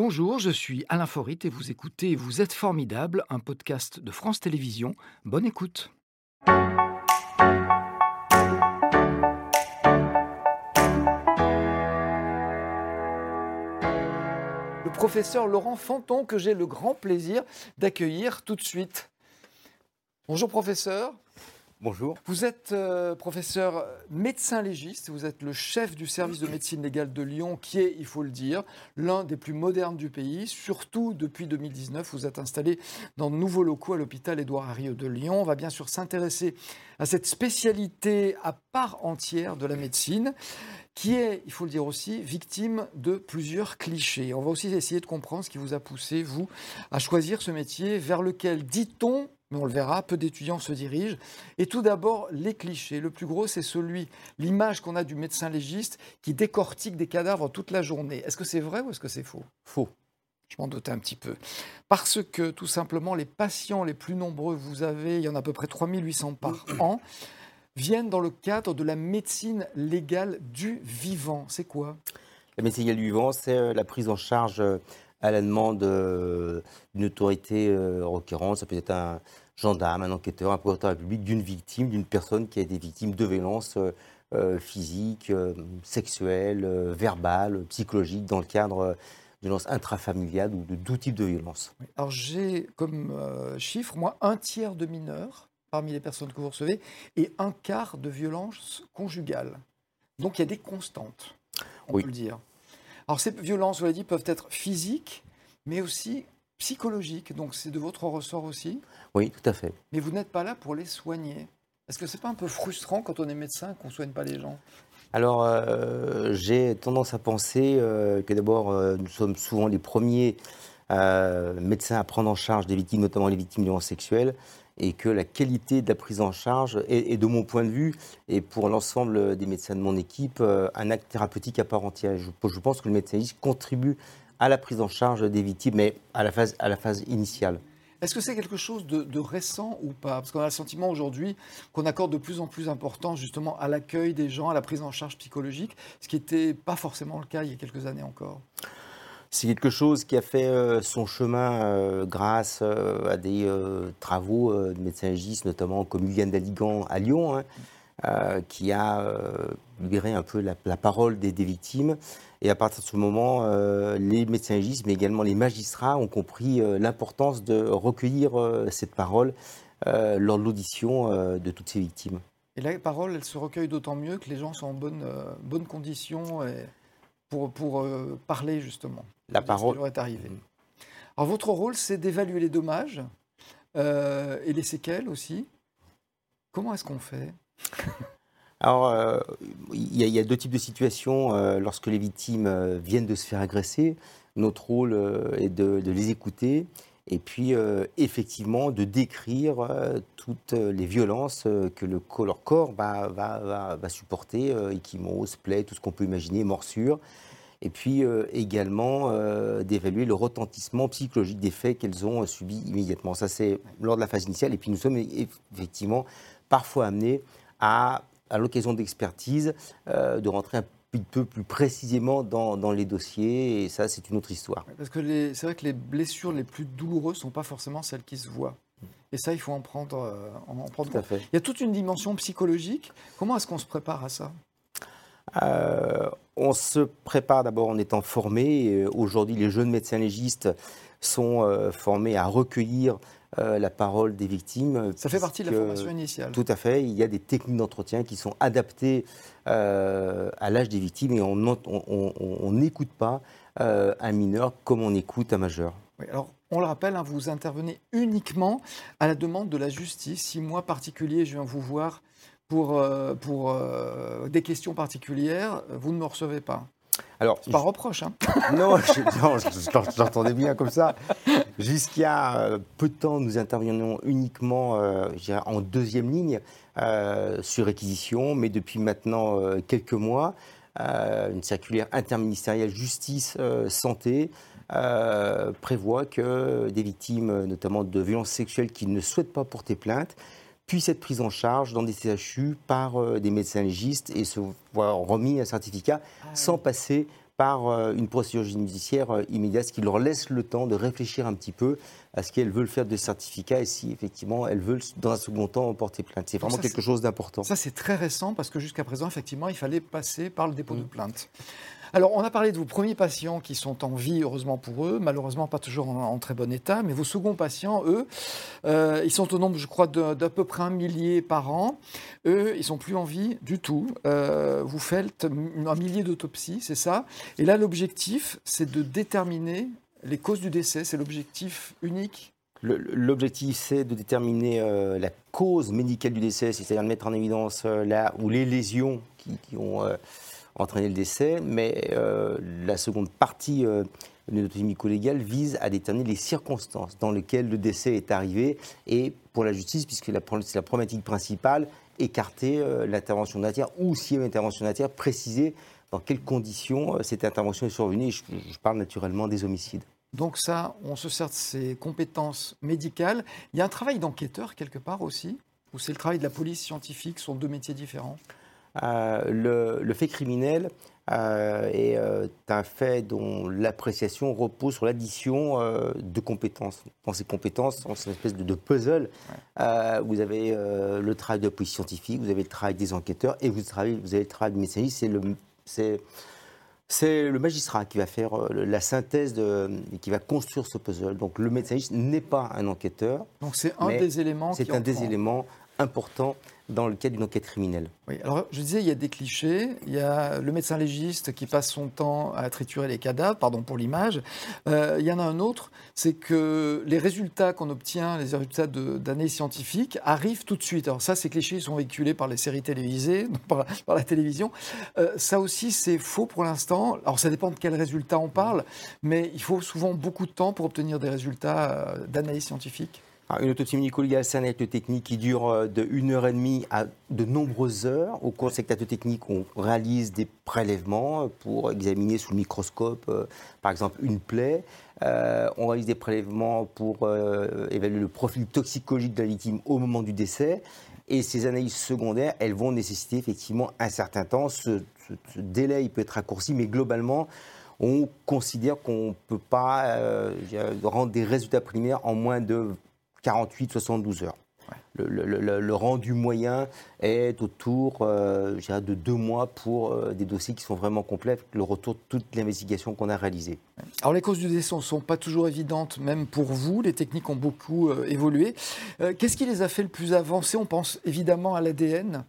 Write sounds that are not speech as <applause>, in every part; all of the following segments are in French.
Bonjour, je suis Alain Forit et vous écoutez Vous êtes formidable, un podcast de France Télévisions. Bonne écoute. Le professeur Laurent Fanton que j'ai le grand plaisir d'accueillir tout de suite. Bonjour professeur. Bonjour. Vous êtes euh, professeur médecin légiste, vous êtes le chef du service de médecine légale de Lyon, qui est, il faut le dire, l'un des plus modernes du pays. Surtout depuis 2019, vous êtes installé dans de nouveaux locaux à l'hôpital Édouard Herriot de Lyon. On va bien sûr s'intéresser à cette spécialité à part entière de la médecine qui est, il faut le dire aussi, victime de plusieurs clichés. On va aussi essayer de comprendre ce qui vous a poussé, vous, à choisir ce métier vers lequel, dit-on, mais on le verra, peu d'étudiants se dirigent. Et tout d'abord, les clichés. Le plus gros, c'est celui, l'image qu'on a du médecin légiste qui décortique des cadavres toute la journée. Est-ce que c'est vrai ou est-ce que c'est faux? Faux. Je m'en doutais un petit peu. Parce que, tout simplement, les patients les plus nombreux, vous avez, il y en a à peu près 3800 par <clears throat> an, viennent dans le cadre de la médecine légale du vivant. C'est quoi? La médecine légale du vivant, c'est euh, la prise en charge euh, à la demande euh, d'une autorité requérante. Ça peut être un gendarme, un enquêteur, un procureur public d'une victime, d'une personne qui a été victime de violences physiques, sexuelles, verbales, psychologiques, dans le cadre de violences intrafamiliales ou de tout type de violence. Alors j'ai comme chiffre, moi, un tiers de mineurs parmi les personnes que vous recevez et un quart de violences conjugales. Donc il y a des constantes, on peut le dire. Alors ces violences, vous l'avez dit, peuvent être physiques, mais aussi psychologiques. Donc c'est de votre ressort aussi Oui, tout à fait. Mais vous n'êtes pas là pour les soigner. Est-ce que c'est pas un peu frustrant quand on est médecin qu'on ne soigne pas les gens? Alors, euh, j'ai tendance à penser euh, que d'abord, euh, nous sommes souvent les premiers médecins à prendre en charge des victimes, notamment les victimes de violences sexuelles, et que la qualité de la prise en charge est, de mon point de vue, et pour l'ensemble des médecins de mon équipe, euh, un acte thérapeutique à part entière. Je, pense que le médecin contribue à la prise en charge des victimes, mais à la phase, à la phase initiale. Est-ce que c'est quelque chose de, récent ou pas? Parce qu'on a le sentiment aujourd'hui qu'on accorde de plus en plus d'importance justement à l'accueil des gens, à la prise en charge psychologique, ce qui n'était pas forcément le cas il y a quelques années encore. C'est quelque chose qui a fait euh, son chemin euh, grâce euh, à des travaux de médecins légistes, notamment comme Yann Daligan à Lyon, hein, qui a libéré un peu la, parole des, victimes. Et à partir de ce moment, les médecins légistes, mais également les magistrats, ont compris l'importance de recueillir cette parole lors de l'audition de toutes ces victimes. Et la parole, elle se recueille d'autant mieux que les gens sont en bonne condition pour, pour parler justement la parole est arrivé. Mm. Alors votre rôle, c'est d'évaluer les dommages euh, et les séquelles aussi. Comment est-ce qu'on fait? <laughs> Alors, euh, il y, a deux types de situations. Euh, lorsque les victimes viennent de se faire agresser, notre rôle est de, les écouter et puis effectivement de décrire toutes les violences que le, leur corps va, va, va, va supporter, échymose, plaies, tout ce qu'on peut imaginer, morsures et puis euh, également euh, d'évaluer le retentissement psychologique des faits qu'elles ont euh, subis immédiatement. Ça, c'est lors de la phase initiale. Et puis nous sommes effectivement parfois amenés à, à l'occasion d'expertise, de rentrer un peu plus précisément dans, dans, les dossiers, et ça, c'est une autre histoire. Parce que c'est vrai que les blessures les plus douloureuses ne sont pas forcément celles qui se voient. Et ça, il faut en prendre, en prendre Tout à fait. Il y a toute une dimension psychologique. Comment est-ce qu'on se prépare à ça? Euh, on se prépare d'abord en étant formé. Aujourd'hui, les jeunes médecins légistes sont euh, formés à recueillir euh, la parole des victimes. Ça fait partie de la formation initiale. Tout à fait. Il y a des techniques d'entretien qui sont adaptées à l'âge des victimes et on n'écoute pas un mineur comme on écoute un majeur. alors, on le rappelle, hein, vous intervenez uniquement à la demande de la justice. Si moi, particulier, je viens vous voir pour, euh, pour euh, des questions particulières, vous ne me recevez pas. Alors, pas reproche, hein <laughs> Non, j'entendais bien comme ça. Jusqu'à euh, peu de temps, nous intervenions uniquement en deuxième ligne sur réquisition, mais depuis maintenant quelques mois, une circulaire interministérielle justice-santé prévoit que des victimes, notamment de violences sexuelles qui ne souhaitent pas porter plainte, puissent être prises en charge dans des CHU par euh, des médecins légistes et se voir remis un certificat ah sans passer par euh, une procédure judiciaire euh, immédiate, ce qui leur laisse le temps de réfléchir un petit peu à ce qu'elles veulent faire de certificat et si effectivement elles veulent dans un second temps porter plainte. C'est vraiment quelque chose d'important. Ça c'est très récent parce que jusqu'à présent effectivement il fallait passer par le dépôt de mm. plainte. Alors, on a parlé de vos premiers patients qui sont en vie, heureusement pour eux, malheureusement pas toujours en, très bon état, mais vos seconds patients, eux, euh, ils sont au nombre, je crois, d'à peu près un millier par an. Eux, ils sont plus en vie du tout. Euh, vous faites un millier d'autopsies, c'est ça Et là, l'objectif, c'est de déterminer les causes du décès. C'est l'objectif unique L'objectif, c'est de déterminer euh, la cause médicale du décès, c'est-à-dire de mettre en évidence là où les lésions qui, ont entraîner le décès, mais euh, la seconde partie euh, de notre médico-légale vise à déterminer les circonstances dans lesquelles le décès est arrivé et pour la justice, puisque c'est la problématique principale, écarter euh, l'intervention de ou s'il y a une intervention de préciser dans quelles conditions cette intervention est survenue. Je, je, parle naturellement des homicides. Donc ça, on se sert de ses compétences médicales. Il y a un travail d'enquêteur quelque part aussi, ou c'est le travail de la police scientifique, sont deux métiers différents? Euh, le, fait criminel euh, est euh, un fait dont l'appréciation repose sur l'addition de compétences. Dans ces compétences, c'est une espèce de, puzzle. vous avez le travail de la police scientifique, vous avez le travail des enquêteurs et vous, avez le travail du médecin. C'est c'est le magistrat qui va faire la synthèse de, et qui va construire ce puzzle. Donc le médecin n'est pas un enquêteur. Donc c'est un des éléments. C'est un des éléments importants dans le cadre d'une enquête criminelle. Oui, alors je disais, il y a des clichés. Il y a le médecin légiste qui passe son temps à triturer les cadavres, pardon pour l'image. Euh, il y en a un autre, c'est que les résultats qu'on obtient, les résultats d'années scientifiques, arrivent tout de suite. Alors ça, ces clichés sont véhiculés par les séries télévisées, <laughs> par, par la télévision. Euh, ça aussi, c'est faux pour l'instant. Alors ça dépend de quels résultats on parle, mais il faut souvent beaucoup de temps pour obtenir des résultats euh, d'analyse scientifique. Une autopsie médico-légale, c'est un acte technique qui dure euh, de 1 heure et demie à de nombreuses heures. Au cours de cet acte technique, on réalise des prélèvements pour examiner sous le microscope, euh, par exemple, une plaie. Euh, on réalise des prélèvements pour évaluer le profil toxicologique de la victime au moment du décès. Et ces analyses secondaires, elles vont nécessiter effectivement un certain temps. Ce, délai peut être raccourci, mais globalement, on considère qu'on ne peut pas rendre des résultats primaires en moins de 48-72 heures. Le, rendu moyen est autour euh, de deux mois pour euh, des dossiers qui sont vraiment complets, le retour de toute l'investigation qu'on a réalisée. Alors les causes du décès ne sont pas toujours évidentes, même pour vous. Les techniques ont beaucoup euh, évolué. Qu'est-ce qui les a fait le plus avancer? On pense évidemment à l'ADN.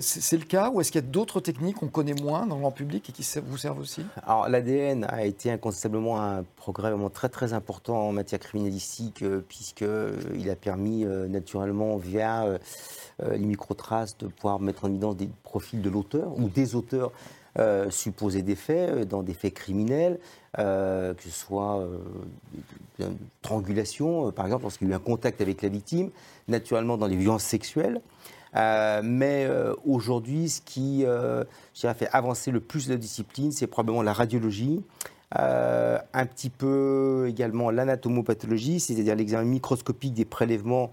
c'est le cas ou est-ce qu'il y a d'autres techniques qu'on connaît moins dans le public et qui vous servent aussi? Alors l'ADN a été incontestablement un progrès vraiment très très important en matière criminalistique puisqu'il a permis naturellement via les microtraces de pouvoir mettre en évidence des profils de l'auteur ou des auteurs euh, supposés des faits, euh, dans des faits criminels, euh, que ce soit une triangulation, par exemple, lorsqu'il y a eu un contact avec la victime, naturellement dans les violences sexuelles. mais aujourd'hui, ce qui fait avancer le plus la discipline, c'est probablement la radiologie, un petit peu également l'anatomopathologie, c'est-à-dire l'examen microscopique des prélèvements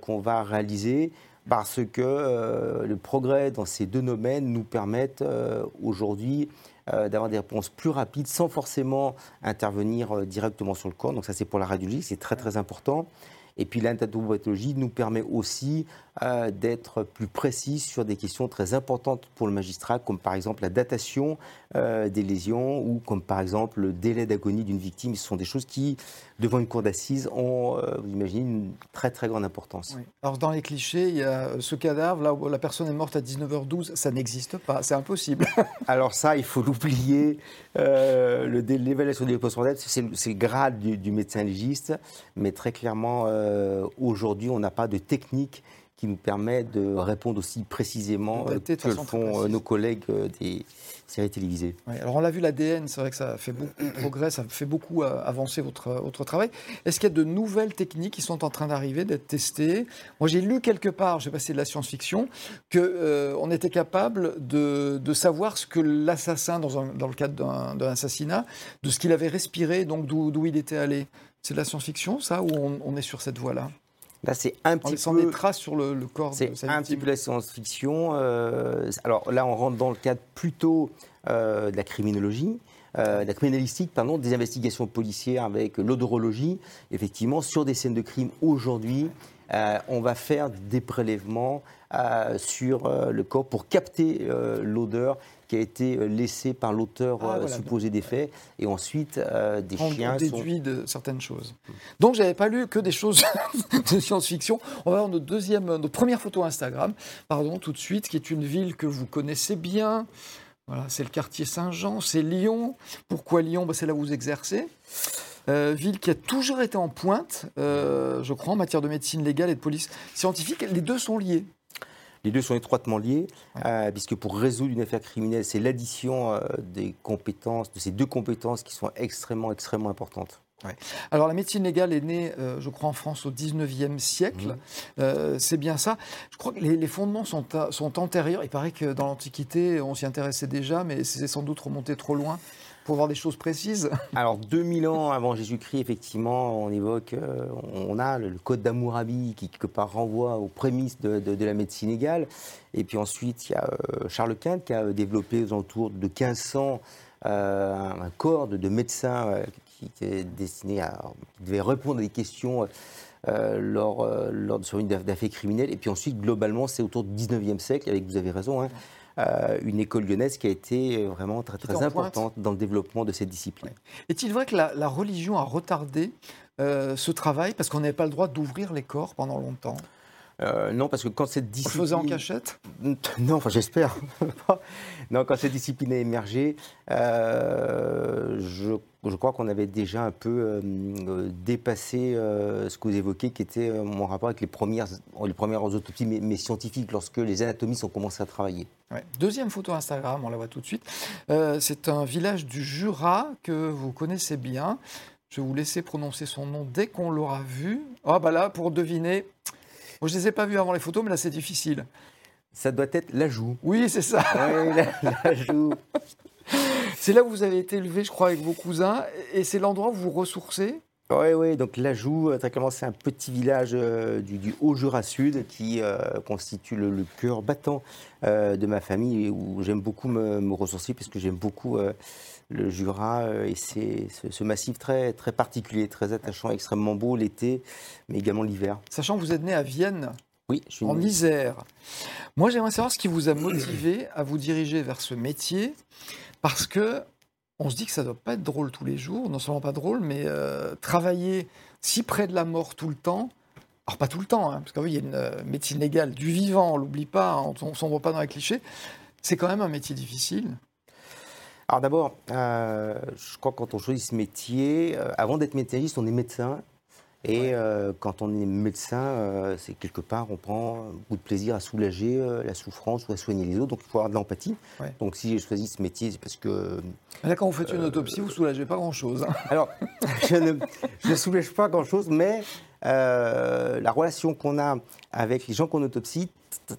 qu'on va réaliser, parce que euh, le progrès dans ces deux domaines nous permettent euh, aujourd'hui euh, d'avoir des réponses plus rapides sans forcément intervenir directement sur le corps. Donc ça c'est pour la radiologie, c'est très très important. Et puis l'anatomopathologie nous permet aussi euh, d'être plus précis sur des questions très importantes pour le magistrat, comme par exemple la datation euh, des lésions ou comme par exemple le délai d'agonie d'une victime. Ce sont des choses qui, devant une cour d'assises, ont, euh, vous imaginez, une très très grande importance. Alors dans les clichés, il y a ce cadavre, là où la personne est morte à 19h12, ça n'existe pas, c'est impossible. <laughs> Alors ça, il faut l'oublier. L'évaluation des post c'est le grade du, du, médecin légiste, mais très clairement, aujourd'hui, on n'a pas de technique qui nous permet de répondre aussi précisément euh, que le font euh, nos collègues euh, des séries télévisées. alors on l'a vu, l'ADN, c'est vrai que ça fait beaucoup de <coughs> progrès, ça fait beaucoup avancer votre, votre travail. Est-ce qu'il y a de nouvelles techniques qui sont en train d'arriver, d'être testées? Moi j'ai lu quelque part, j'ai passé de la science-fiction, qu'on était capable de, de, savoir ce que l'assassin, dans, dans, le cadre d'un assassinat, de ce qu'il avait respiré, donc d'où il était allé. C'est de la science-fiction, ça, ou on est sur cette voie-là? Là, c'est un petit laissant peu. des traces sur le, le corps de C'est un petit peu la science-fiction. euh, alors là, on rentre dans le cadre plutôt euh, de la criminologie. euh, de la criminalistique, pardon, des investigations policières avec l'odorologie. Effectivement, sur des scènes de crime aujourd'hui, on va faire des prélèvements sur le corps pour capter l'odeur qui a été euh, laissée par l'auteur Ah, euh, voilà. supposé des faits. Et ensuite, euh, des on chiens sont... déduit de certaines choses. Donc, j'avais pas lu que des choses <laughs> de science-fiction. On va voir notre deuxième, notre première photo Instagram, pardon, tout de suite, qui est une ville que vous connaissez bien. Voilà, c'est le quartier Saint-Jean, c'est Lyon. Pourquoi Lyon? Bah, C'est là où vous exercez. Euh, ville qui a toujours été en pointe, euh, je crois, en matière de médecine légale et de police scientifique. Les deux sont liés. Les deux sont étroitement liés, euh, puisque pour résoudre une affaire criminelle, c'est l'addition euh, des compétences, de ces deux compétences qui sont extrêmement, extrêmement importantes. Alors la médecine légale est née, euh, je crois, en France au 19e siècle. Mhm. Euh, c'est bien ça. Je crois que les, les fondements sont, sont antérieurs. Il paraît que dans l'Antiquité, on s'y intéressait déjà, mais c'est sans doute remonté trop loin pour voir des choses précises. <laughs> Alors, 2000 ans avant Jésus-Christ, effectivement, on évoque, euh, on a le, code d'Hammurabi qui, quelque part, renvoie aux prémices de, la médecine légale. Et puis ensuite, il y a euh, Charles Quint qui a euh, développé aux alentours de 1500 euh, un, corps de, de médecins qui, est destiné à. qui devait répondre à des questions. lors, euh, lors de, sur une affaire criminelle. Et puis ensuite, globalement, c'est autour du 19e siècle, avec, vous avez raison, hein, euh, une école lyonnaise qui a été vraiment très, pointe. importante dans le développement de cette discipline. Est-il vrai que la, la religion a retardé euh, ce travail parce qu'on n'avait pas le droit d'ouvrir les corps pendant longtemps? Euh, non, parce que quand cette On discipline. faisait en cachette? <laughs> Non, enfin j'espère. <laughs> non, quand cette discipline a émergé, je, je crois qu'on avait déjà un peu euh, euh, dépassé euh, ce que vous évoquez, qui était mon rapport avec les premières, les premières autopsies, mais, mais scientifiques, lorsque les anatomistes ont commencé à travailler. Ouais. Deuxième photo Instagram, on la voit tout de suite. Euh, c'est un village du Jura que vous connaissez bien. Je vais vous laisser prononcer son nom dès qu'on l'aura vu. Ah bah là, pour deviner, Bon, je ne les ai pas vus avant les photos, mais là c'est difficile. Ça doit être l'ajout. Oui, c'est ça. Oui, l'ajout. <laughs> C'est là où vous avez été élevé, je crois, avec vos cousins, et c'est l'endroit où vous ressourcez? Oui, oui, donc l'ajout, euh, très clairement, c'est un petit village euh, du, du Haut-Jura Sud qui euh, constitue le, le cœur battant euh, de ma famille et où j'aime beaucoup me, me ressourcer parce que j'aime beaucoup le Jura et c'est ce, ce massif très, très particulier, très attachant, extrêmement beau l'été, mais également l'hiver. Sachant que vous êtes né à Vienne, Oui, je suis en Isère. Moi, j'aimerais savoir ce qui vous a motivé à vous diriger vers ce métier, parce que on se dit que ça doit pas être drôle tous les jours, non seulement pas drôle, mais euh, travailler si près de la mort tout le temps. Alors pas tout le temps, hein, parce qu'il y a une euh, médecine légale du vivant, on l'oublie pas, hein, on ne sombre pas dans les clichés. C'est quand même un métier difficile. Alors d'abord, euh, je crois que quand on choisit ce métier, avant d'être médecin, on est médecin. Et euh, quand on est médecin, euh, c'est quelque part, on prend beaucoup de plaisir à soulager euh, la souffrance ou à soigner les autres. Donc il faut avoir de l'empathie. Ouais. Donc si j'ai choisi ce métier, c'est parce que. Mais Là, quand vous faites une autopsie, vous soulagez pas grand-chose. hein. <laughs> Alors, <laughs> je ne, je ne soulège pas grand-chose, mais la relation qu'on a avec les gens qu'on autopsie,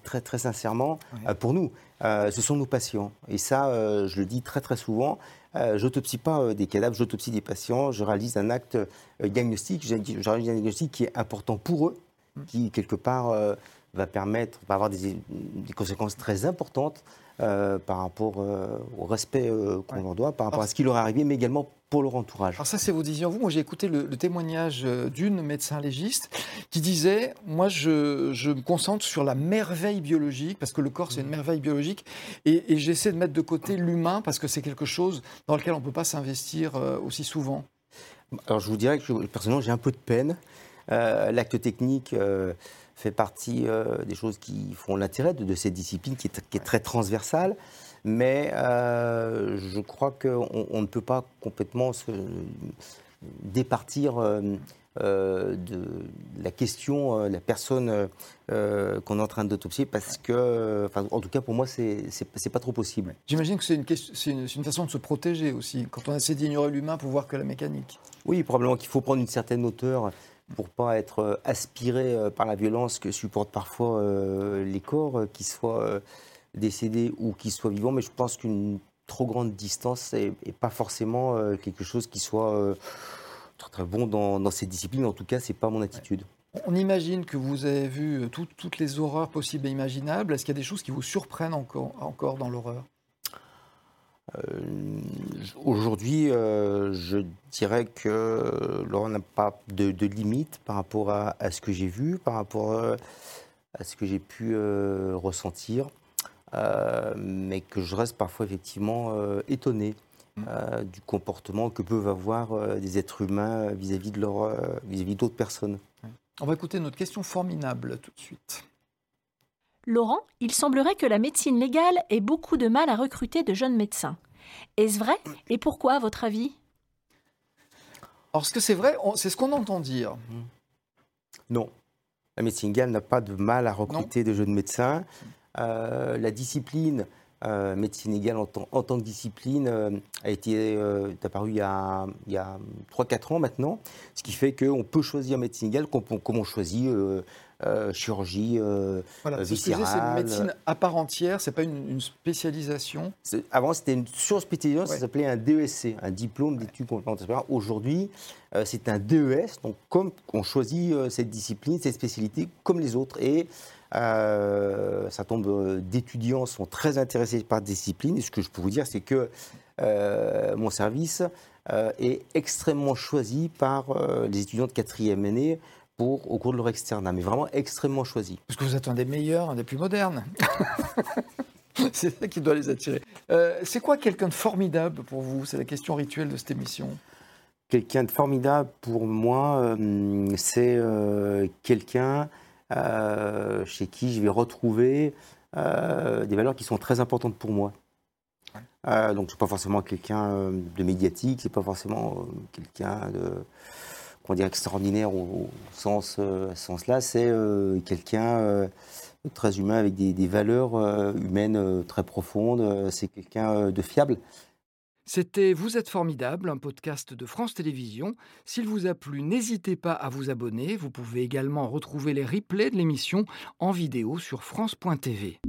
très, très sincèrement, Ouais. pour nous, euh, ce sont nos patients. Et ça, euh, je le dis très très souvent. Euh, j'autopsie pas des cadavres, j'autopsie des patients. Je réalise un acte diagnostique. Je, réalise un diagnostic qui est important pour eux, qui quelque part va permettre, va avoir des, des conséquences très importantes euh, par rapport euh, au respect euh, qu'on Ouais. leur doit, par rapport Alors, à ce qui leur est arrivé, mais également pour leur entourage. Alors ça, c'est vos visions. Vous, moi, j'ai écouté le, le témoignage d'une médecin légiste qui disait, moi, je, je me concentre sur la merveille biologique, parce que le corps, c'est une merveille biologique, et, et j'essaie de mettre de côté l'humain, parce que c'est quelque chose dans lequel on ne peut pas s'investir aussi souvent. Alors je vous dirais que personnellement j'ai un peu de peine. L'acte technique fait partie euh, des choses qui font l'intérêt de, de cette discipline qui est, qui est très transversale. Mais euh, je crois qu'on on ne peut pas complètement se départir euh, de la question, la personne qu'on est en train d'autopsier parce que, enfin, en tout cas pour moi, c'est pas trop possible. J'imagine que c'est une, question- c'est une, c'est une façon de se protéger aussi, quand on essaie d'ignorer l'humain pour voir que la mécanique. Oui, probablement qu'il faut prendre une certaine hauteur pour pas être euh, aspiré euh, par la violence que supportent parfois euh, les corps, qu'ils soient décédés ou qu'ils soient vivants. Mais je pense qu'une trop grande distance n'est pas forcément quelque chose qui soit très, très bon dans, dans cette discipline. En tout cas, c'est pas mon attitude. On imagine que vous avez vu toutes les horreurs possibles et imaginables. Est-ce qu'il y a des choses qui vous surprennent encore, encore dans l'horreur? Aujourd'hui, je dirais que l'horreur n'a pas de, limite par rapport à, ce que j'ai vu, par rapport à ce que j'ai pu ressentir. Euh, mais que je reste parfois effectivement euh, étonné mmh. euh, du comportement que peuvent avoir des êtres humains vis-à-vis de leur, vis-à-vis d'autres personnes. On va écouter notre question formidable tout de suite. Laurent, il semblerait que la médecine légale ait beaucoup de mal à recruter de jeunes médecins. Est-ce vrai? Et pourquoi, à votre avis? Alors, ce que c'est vrai, c'est ce qu'on entend dire. Non. La médecine légale n'a pas de mal à recruter de jeunes médecins. Euh, la discipline euh, médecine égale en, tant que discipline euh, a été apparue il y a, a 3-4 ans maintenant, ce qui fait qu'on peut choisir médecine égale comme, on choisit chirurgie voilà, viscérale. C'est une médecine à part entière, c'est pas une, spécialisation. Avant c'était une surspécialisation, ça s'appelait un DESC, un diplôme d'études complémentaires. Aujourd'hui c'est un DES, donc comme on choisit cette discipline, cette spécialité comme les autres et euh, un certain nombre d'étudiants sont très intéressés par la discipline. Et ce que je peux vous dire, c'est que euh, mon service euh, est extrêmement choisi par les étudiants de quatrième année pour, au cours de leur externat, mais vraiment extrêmement choisi. Parce que vous êtes un des meilleurs, un des plus modernes. <laughs> c'est ça qui doit les attirer. c'est quoi quelqu'un de formidable pour vous? C'est la question rituelle de cette émission. Quelqu'un de formidable pour moi, c'est quelqu'un euh, chez qui je vais retrouver euh, des valeurs qui sont très importantes pour moi. Euh, donc, je suis pas forcément quelqu'un de médiatique, c'est pas forcément quelqu'un de qu'on dirait extraordinaire au, sens, sens là, c'est quelqu'un très humain avec des, des valeurs humaines très profondes. c'est quelqu'un de fiable. C'était Vous êtes formidable, un podcast de France Télévisions. S'il vous a plu, n'hésitez pas à vous abonner. Vous pouvez également retrouver les replays de l'émission en vidéo sur France.tv.